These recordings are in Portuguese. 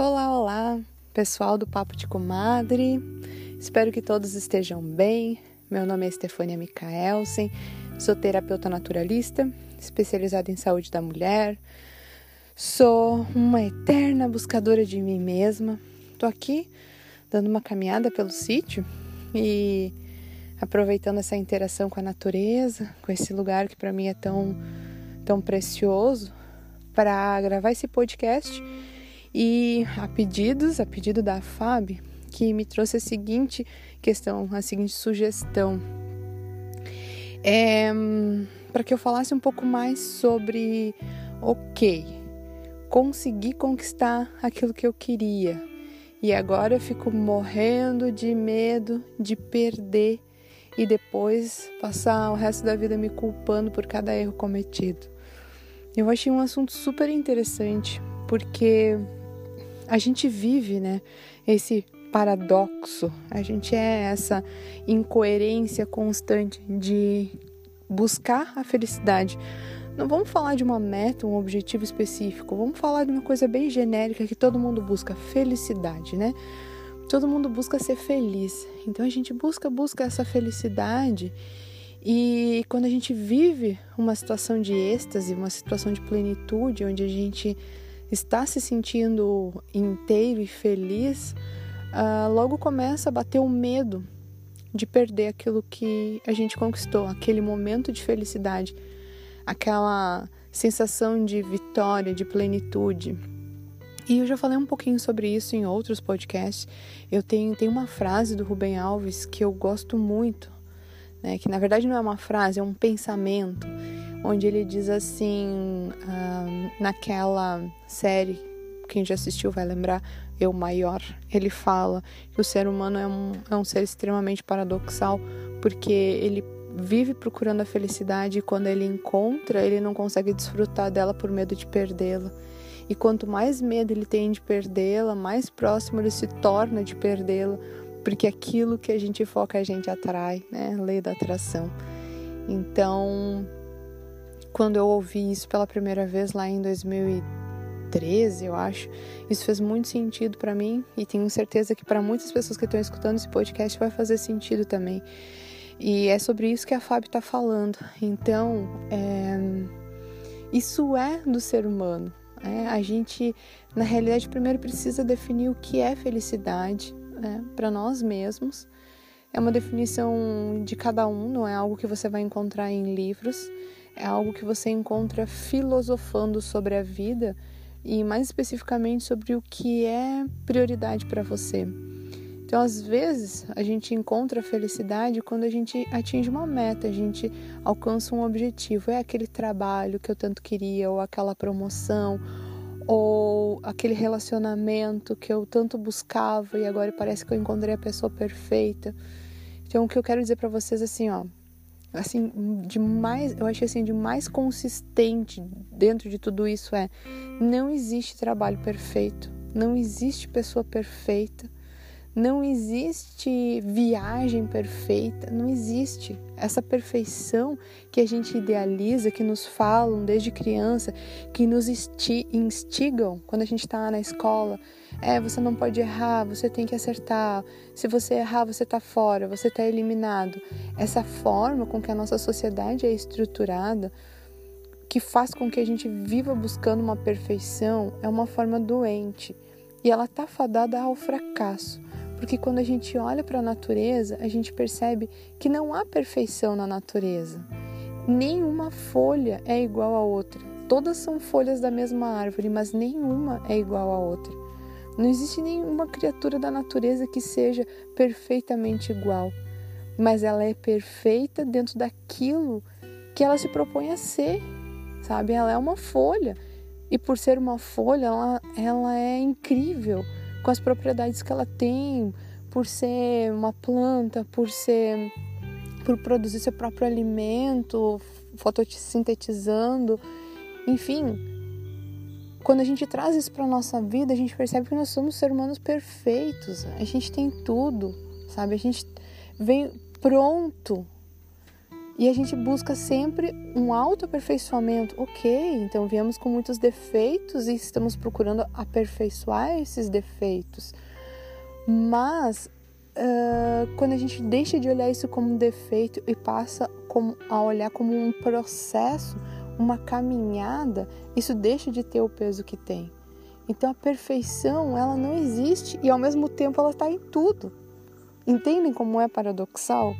Olá, olá, pessoal do Papo de Comadre. Espero que todos estejam bem. Meu nome é Stefania Mikaelsen, sou terapeuta naturalista, especializada em saúde da mulher. Sou uma eterna buscadora de mim mesma. Tô aqui dando uma caminhada pelo sítio e aproveitando essa interação com a natureza, com esse lugar que para mim é tão tão precioso para gravar esse podcast e a pedidos, a pedido da FAB, que me trouxe a seguinte questão, a seguinte sugestão. É, para que eu falasse um pouco mais sobre, ok, consegui conquistar aquilo que eu queria e agora eu fico morrendo de medo de perder e depois passar o resto da vida me culpando por cada erro cometido. Eu achei um assunto super interessante porque a gente vive, né, esse paradoxo, a gente é essa incoerência constante de buscar a felicidade. Não vamos falar de uma meta, um objetivo específico, vamos falar de uma coisa bem genérica que todo mundo busca, felicidade, né? Todo mundo busca ser feliz. Então a gente busca, busca essa felicidade e quando a gente vive uma situação de êxtase, uma situação de plenitude, onde a gente está se sentindo inteiro e feliz, uh, logo começa a bater o medo de perder aquilo que a gente conquistou, aquele momento de felicidade, aquela sensação de vitória, de plenitude. E eu já falei um pouquinho sobre isso em outros podcasts. Eu tenho, tenho uma frase do Rubem Alves que eu gosto muito, né? que na verdade não é uma frase, é um pensamento onde ele diz assim, naquela série, quem já assistiu vai lembrar, Eu Maior, ele fala que o ser humano é um, é um ser extremamente paradoxal, porque ele vive procurando a felicidade e quando ele encontra, ele não consegue desfrutar dela por medo de perdê-la. E quanto mais medo ele tem de perdê-la, mais próximo ele se torna de perdê-la, porque aquilo que a gente foca a gente atrai, né? Lei da atração. Então, quando eu ouvi isso pela primeira vez lá em 2013, eu acho, isso fez muito sentido para mim e tenho certeza que para muitas pessoas que estão escutando esse podcast vai fazer sentido também. E é sobre isso que a Fábio está falando. Então, é, isso é do ser humano. É, a gente, na realidade, primeiro precisa definir o que é felicidade né, para nós mesmos. É uma definição de cada um, não é algo que você vai encontrar em livros é algo que você encontra filosofando sobre a vida e mais especificamente sobre o que é prioridade para você. Então, às vezes, a gente encontra a felicidade quando a gente atinge uma meta, a gente alcança um objetivo. É aquele trabalho que eu tanto queria, ou aquela promoção, ou aquele relacionamento que eu tanto buscava e agora parece que eu encontrei a pessoa perfeita. Então, o que eu quero dizer para vocês assim, ó, assim de mais eu achei assim de mais consistente dentro de tudo isso é não existe trabalho perfeito não existe pessoa perfeita não existe viagem perfeita, não existe. Essa perfeição que a gente idealiza, que nos falam desde criança, que nos instigam quando a gente está na escola. É, você não pode errar, você tem que acertar. Se você errar, você está fora, você está eliminado. Essa forma com que a nossa sociedade é estruturada, que faz com que a gente viva buscando uma perfeição, é uma forma doente. E ela está fadada ao fracasso. Porque quando a gente olha para a natureza, a gente percebe que não há perfeição na natureza. Nenhuma folha é igual a outra. Todas são folhas da mesma árvore, mas nenhuma é igual a outra. Não existe nenhuma criatura da natureza que seja perfeitamente igual, mas ela é perfeita dentro daquilo que ela se propõe a ser, sabe? Ela é uma folha e por ser uma folha, ela, ela é incrível com as propriedades que ela tem, por ser uma planta, por ser por produzir seu próprio alimento, fotossintetizando, enfim. Quando a gente traz isso para nossa vida, a gente percebe que nós somos seres humanos perfeitos. A gente tem tudo, sabe? A gente vem pronto. E a gente busca sempre um autoaperfeiçoamento. Ok, então viemos com muitos defeitos e estamos procurando aperfeiçoar esses defeitos. Mas uh, quando a gente deixa de olhar isso como um defeito e passa como, a olhar como um processo, uma caminhada, isso deixa de ter o peso que tem. Então a perfeição ela não existe e ao mesmo tempo ela está em tudo. Entendem como é paradoxal?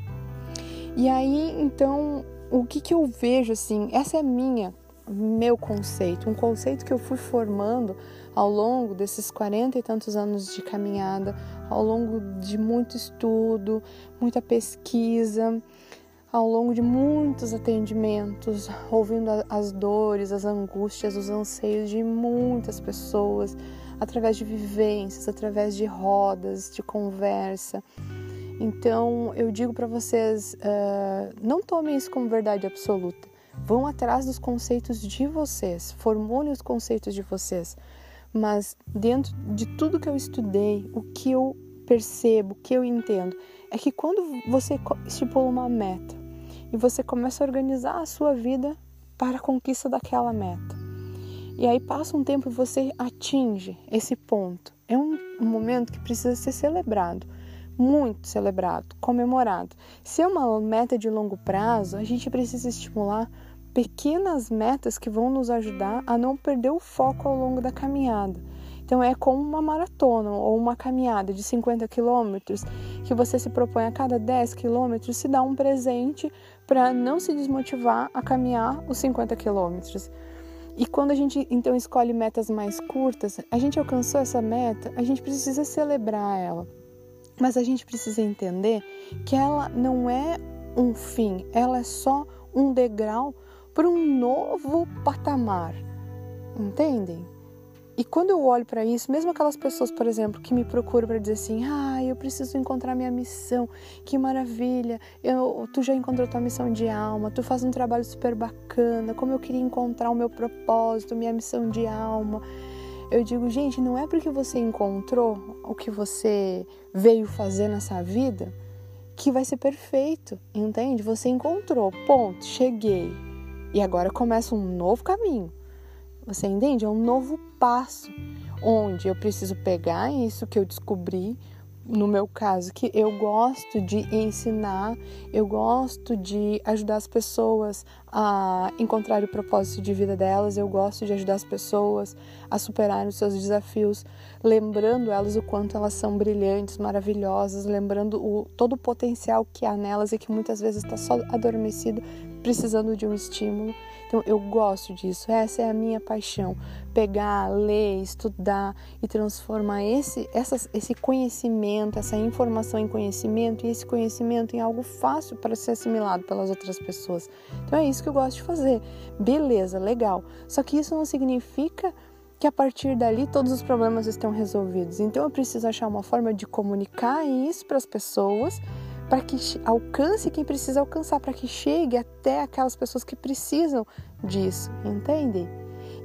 E aí, então, o que, que eu vejo assim? Essa é minha, meu conceito, um conceito que eu fui formando ao longo desses 40 e tantos anos de caminhada, ao longo de muito estudo, muita pesquisa, ao longo de muitos atendimentos, ouvindo as dores, as angústias, os anseios de muitas pessoas, através de vivências, através de rodas, de conversa. Então eu digo para vocês, uh, não tomem isso como verdade absoluta. Vão atrás dos conceitos de vocês, formulem os conceitos de vocês. Mas dentro de tudo que eu estudei, o que eu percebo, o que eu entendo, é que quando você estipula uma meta e você começa a organizar a sua vida para a conquista daquela meta, e aí passa um tempo e você atinge esse ponto, é um, momento que precisa ser celebrado muito celebrado, comemorado. Se é uma meta de longo prazo, a gente precisa estimular pequenas metas que vão nos ajudar a não perder o foco ao longo da caminhada. Então é como uma maratona ou uma caminhada de 50 quilômetros que você se propõe a cada 10 quilômetros se dá um presente para não se desmotivar a caminhar os 50 quilômetros. E quando a gente então escolhe metas mais curtas, a gente alcançou essa meta, a gente precisa celebrar ela. Mas a gente precisa entender que ela não é um fim, ela é só um degrau para um novo patamar. Entendem? E quando eu olho para isso, mesmo aquelas pessoas, por exemplo, que me procuram para dizer assim: "Ah, eu preciso encontrar minha missão. Que maravilha! Eu, tu já encontrou tua missão de alma. Tu faz um trabalho super bacana. Como eu queria encontrar o meu propósito, minha missão de alma." Eu digo, gente, não é porque você encontrou o que você veio fazer nessa vida que vai ser perfeito, entende? Você encontrou, ponto, cheguei. E agora começa um novo caminho. Você entende? É um novo passo onde eu preciso pegar isso que eu descobri, no meu caso, que eu gosto de ensinar, eu gosto de ajudar as pessoas a encontrar o propósito de vida delas, eu gosto de ajudar as pessoas a superar os seus desafios, lembrando elas o quanto elas são brilhantes, maravilhosas, lembrando o, todo o potencial que há nelas e que muitas vezes está só adormecido, precisando de um estímulo. Então eu gosto disso, essa é a minha paixão. Pegar, ler, estudar e transformar esse, essa, esse conhecimento, essa informação em conhecimento e esse conhecimento em algo fácil para ser assimilado pelas outras pessoas. Então é isso que eu gosto de fazer. Beleza, legal. Só que isso não significa que a partir dali todos os problemas estão resolvidos. Então eu preciso achar uma forma de comunicar isso para as pessoas para que alcance quem precisa alcançar, para que chegue até aquelas pessoas que precisam disso, entende?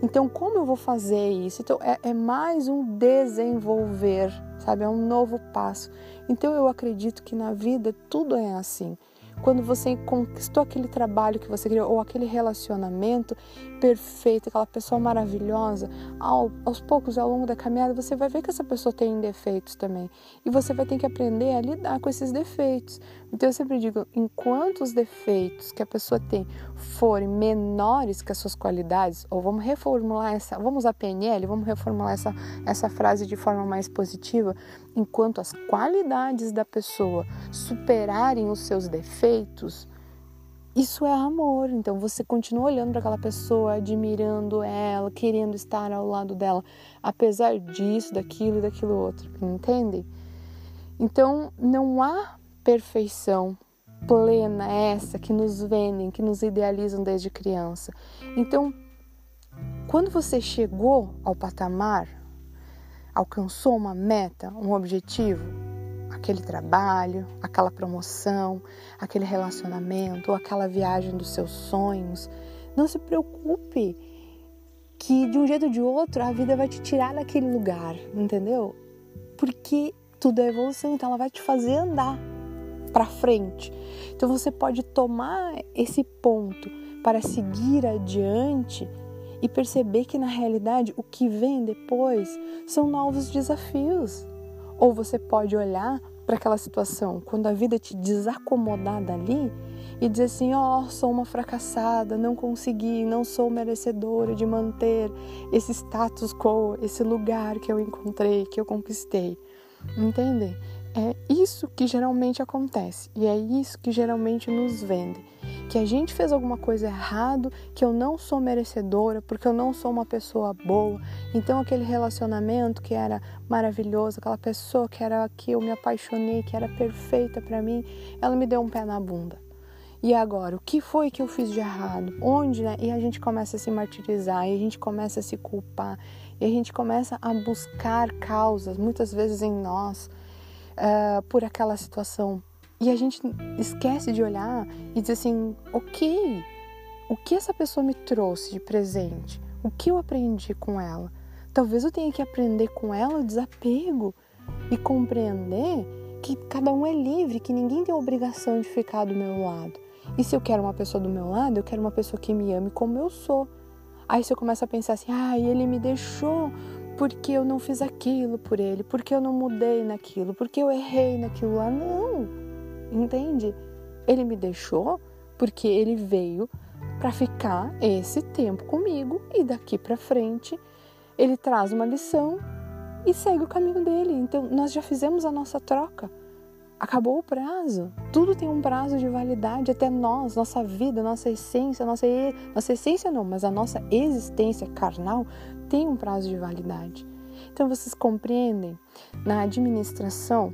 Então, como eu vou fazer isso? Então, é, é mais um desenvolver, sabe? É um novo passo. Então, eu acredito que na vida tudo é assim quando você conquistou aquele trabalho que você queria ou aquele relacionamento perfeito, aquela pessoa maravilhosa, ao, aos poucos, ao longo da caminhada, você vai ver que essa pessoa tem defeitos também. E você vai ter que aprender a lidar com esses defeitos. Então eu sempre digo, enquanto os defeitos que a pessoa tem forem menores que as suas qualidades, ou vamos reformular essa, vamos usar PNL, vamos reformular essa, essa frase de forma mais positiva, enquanto as qualidades da pessoa superarem os seus defeitos, isso é amor. Então você continua olhando para aquela pessoa, admirando ela, querendo estar ao lado dela, apesar disso, daquilo e daquilo outro, entendem? Então não há perfeição plena essa que nos vendem, que nos idealizam desde criança. Então, quando você chegou ao patamar, alcançou uma meta, um objetivo, aquele trabalho, aquela promoção, aquele relacionamento ou aquela viagem dos seus sonhos, não se preocupe que de um jeito ou de outro a vida vai te tirar daquele lugar, entendeu? Porque tudo é evolução, então ela vai te fazer andar para frente. Então você pode tomar esse ponto para seguir adiante e perceber que na realidade o que vem depois são novos desafios. Ou você pode olhar para aquela situação quando a vida te desacomodar dali e dizer assim: Ó, oh, sou uma fracassada, não consegui, não sou merecedora de manter esse status quo, esse lugar que eu encontrei, que eu conquistei. Entende? É isso que geralmente acontece e é isso que geralmente nos vende. Que a gente fez alguma coisa errado, que eu não sou merecedora, porque eu não sou uma pessoa boa. Então aquele relacionamento que era maravilhoso, aquela pessoa que era que eu me apaixonei, que era perfeita para mim, ela me deu um pé na bunda. E agora, o que foi que eu fiz de errado? Onde, né? E a gente começa a se martirizar, e a gente começa a se culpar, e a gente começa a buscar causas, muitas vezes em nós, uh, por aquela situação. E a gente esquece de olhar e dizer assim: ok, o que essa pessoa me trouxe de presente? O que eu aprendi com ela? Talvez eu tenha que aprender com ela o desapego e compreender que cada um é livre, que ninguém tem obrigação de ficar do meu lado. E se eu quero uma pessoa do meu lado, eu quero uma pessoa que me ame como eu sou. Aí se eu começo a pensar assim, ah, ele me deixou porque eu não fiz aquilo por ele, porque eu não mudei naquilo, porque eu errei naquilo lá. Não, entende? Ele me deixou porque ele veio para ficar esse tempo comigo e daqui para frente ele traz uma lição e segue o caminho dele. Então nós já fizemos a nossa troca. Acabou o prazo. Tudo tem um prazo de validade, até nós, nossa vida, nossa essência, nossa, nossa essência não, mas a nossa existência carnal tem um prazo de validade. Então vocês compreendem? Na administração,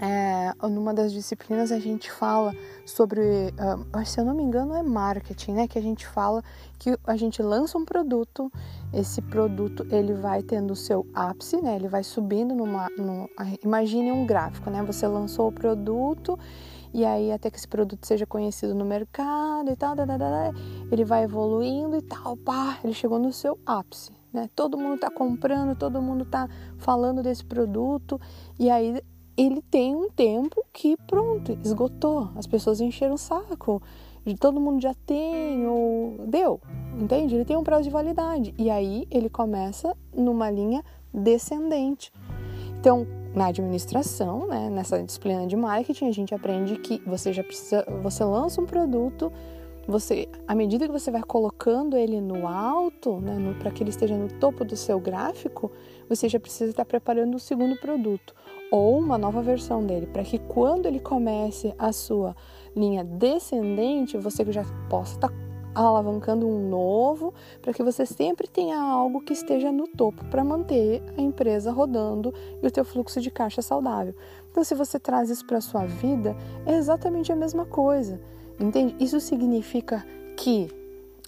é, numa das disciplinas a gente fala sobre, uh, se eu não me engano, é marketing, né? Que a gente fala que a gente lança um produto, esse produto ele vai tendo o seu ápice, né? Ele vai subindo numa, num, imagine um gráfico, né? Você lançou o produto e aí até que esse produto seja conhecido no mercado e tal, ele vai evoluindo e tal, pá, ele chegou no seu ápice, né? Todo mundo está comprando, todo mundo está falando desse produto e aí ele tem um tempo que pronto, esgotou. As pessoas encheram o saco. Todo mundo já tem, ou deu, entende? Ele tem um prazo de validade. E aí ele começa numa linha descendente. Então, na administração, né, nessa disciplina de marketing, a gente aprende que você já precisa, você lança um produto, você, à medida que você vai colocando ele no alto, né, para que ele esteja no topo do seu gráfico, você já precisa estar preparando o segundo produto ou uma nova versão dele, para que quando ele comece a sua linha descendente, você já possa estar tá alavancando um novo, para que você sempre tenha algo que esteja no topo para manter a empresa rodando e o teu fluxo de caixa saudável. Então, se você traz isso para a sua vida, é exatamente a mesma coisa. Entende? Isso significa que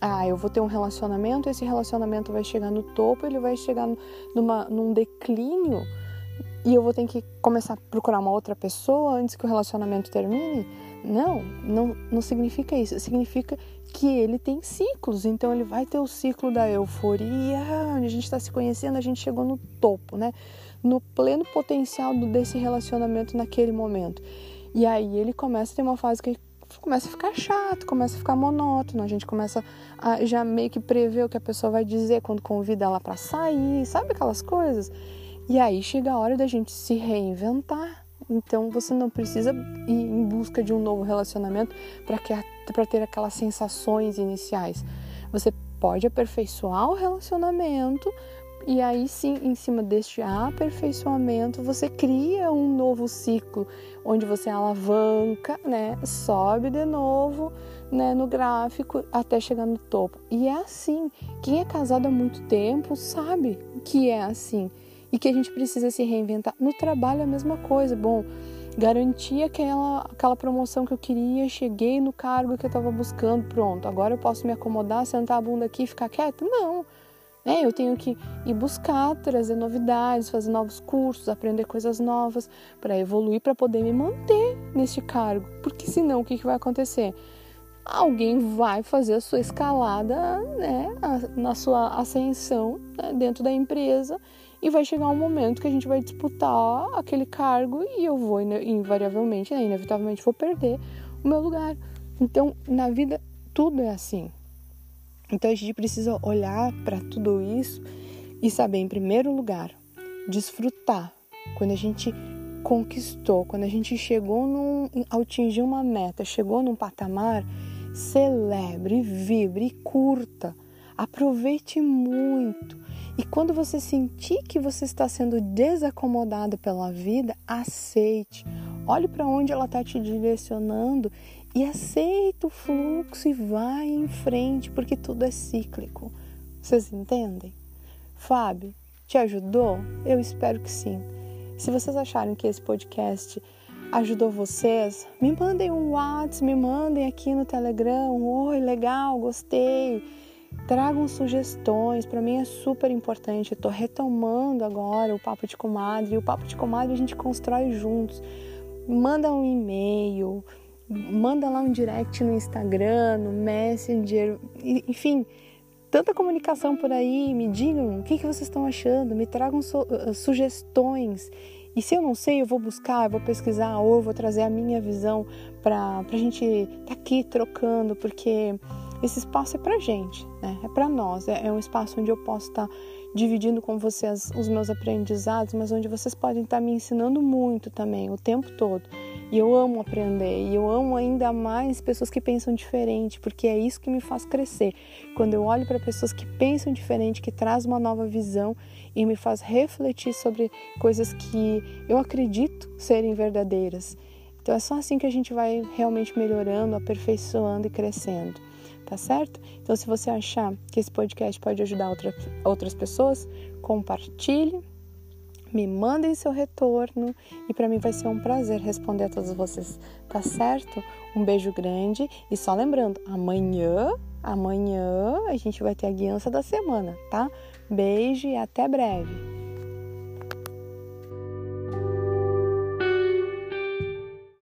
ah, eu vou ter um relacionamento, esse relacionamento vai chegar no topo, ele vai chegar numa, num declínio e eu vou ter que começar a procurar uma outra pessoa antes que o relacionamento termine? Não, não, não significa isso. Significa que ele tem ciclos. Então ele vai ter o ciclo da euforia, onde a gente está se conhecendo, a gente chegou no topo, né? No pleno potencial desse relacionamento naquele momento. E aí ele começa a ter uma fase que começa a ficar chato, começa a ficar monótono, a gente começa a já meio que prever o que a pessoa vai dizer quando convida ela para sair, sabe aquelas coisas? E aí chega a hora da gente se reinventar. Então você não precisa ir em busca de um novo relacionamento para ter aquelas sensações iniciais. Você pode aperfeiçoar o relacionamento e aí sim, em cima deste aperfeiçoamento, você cria um novo ciclo onde você alavanca, né, sobe de novo, né, no gráfico até chegar no topo. E é assim. Quem é casado há muito tempo sabe que é assim e que a gente precisa se reinventar. No trabalho é a mesma coisa. Bom, garantir aquela, aquela promoção que eu queria, cheguei no cargo que eu estava buscando, pronto, agora eu posso me acomodar, sentar a bunda aqui e ficar quieta? Não. É, eu tenho que ir buscar, trazer novidades, fazer novos cursos, aprender coisas novas para evoluir, para poder me manter neste cargo. Porque senão o que, que vai acontecer? Alguém vai fazer a sua escalada né, na sua ascensão né, dentro da empresa e vai chegar um momento que a gente vai disputar aquele cargo e eu vou invariavelmente, né, inevitavelmente vou perder o meu lugar. Então, na vida tudo é assim. Então a gente precisa olhar para tudo isso e saber, em primeiro lugar, desfrutar quando a gente conquistou, quando a gente chegou num, atingir uma meta, chegou num patamar, celebre, vibre, curta, aproveite muito. E quando você sentir que você está sendo desacomodado pela vida, aceite. Olhe para onde ela está te direcionando e aceita o fluxo e vai em frente, porque tudo é cíclico. Vocês entendem? Fábio, te ajudou? Eu espero que sim. Se vocês acharem que esse podcast ajudou vocês, me mandem um WhatsApp, me mandem aqui no Telegram. Oi, legal, gostei. Tragam sugestões, para mim é super importante. Eu tô retomando agora o Papo de Comadre e o Papo de Comadre a gente constrói juntos. Manda um e-mail, manda lá um direct no Instagram, no Messenger, enfim, tanta comunicação por aí. Me digam o que, que vocês estão achando, me tragam uh, sugestões. E se eu não sei, eu vou buscar, eu vou pesquisar, ou eu vou trazer a minha visão para a gente estar tá aqui trocando, porque esse espaço é para gente, né? é para nós, é, é, um espaço onde eu posso estar tá dividindo com vocês os meus aprendizados, mas onde vocês podem estar tá me ensinando muito também, o tempo todo. E eu amo aprender, e eu amo ainda mais pessoas que pensam diferente, porque é isso que me faz crescer. Quando eu olho para pessoas que pensam diferente, que traz uma nova visão e me faz refletir sobre coisas que eu acredito serem verdadeiras. Então é só assim que a gente vai realmente melhorando, aperfeiçoando e crescendo. Tá certo? Então, se você achar que esse podcast pode ajudar outra, outras pessoas, compartilhe me mandem seu retorno e para mim vai ser um prazer responder a todos vocês, tá certo? Um beijo grande e só lembrando, amanhã, amanhã a gente vai ter a guiança da semana, tá? Beijo e até breve.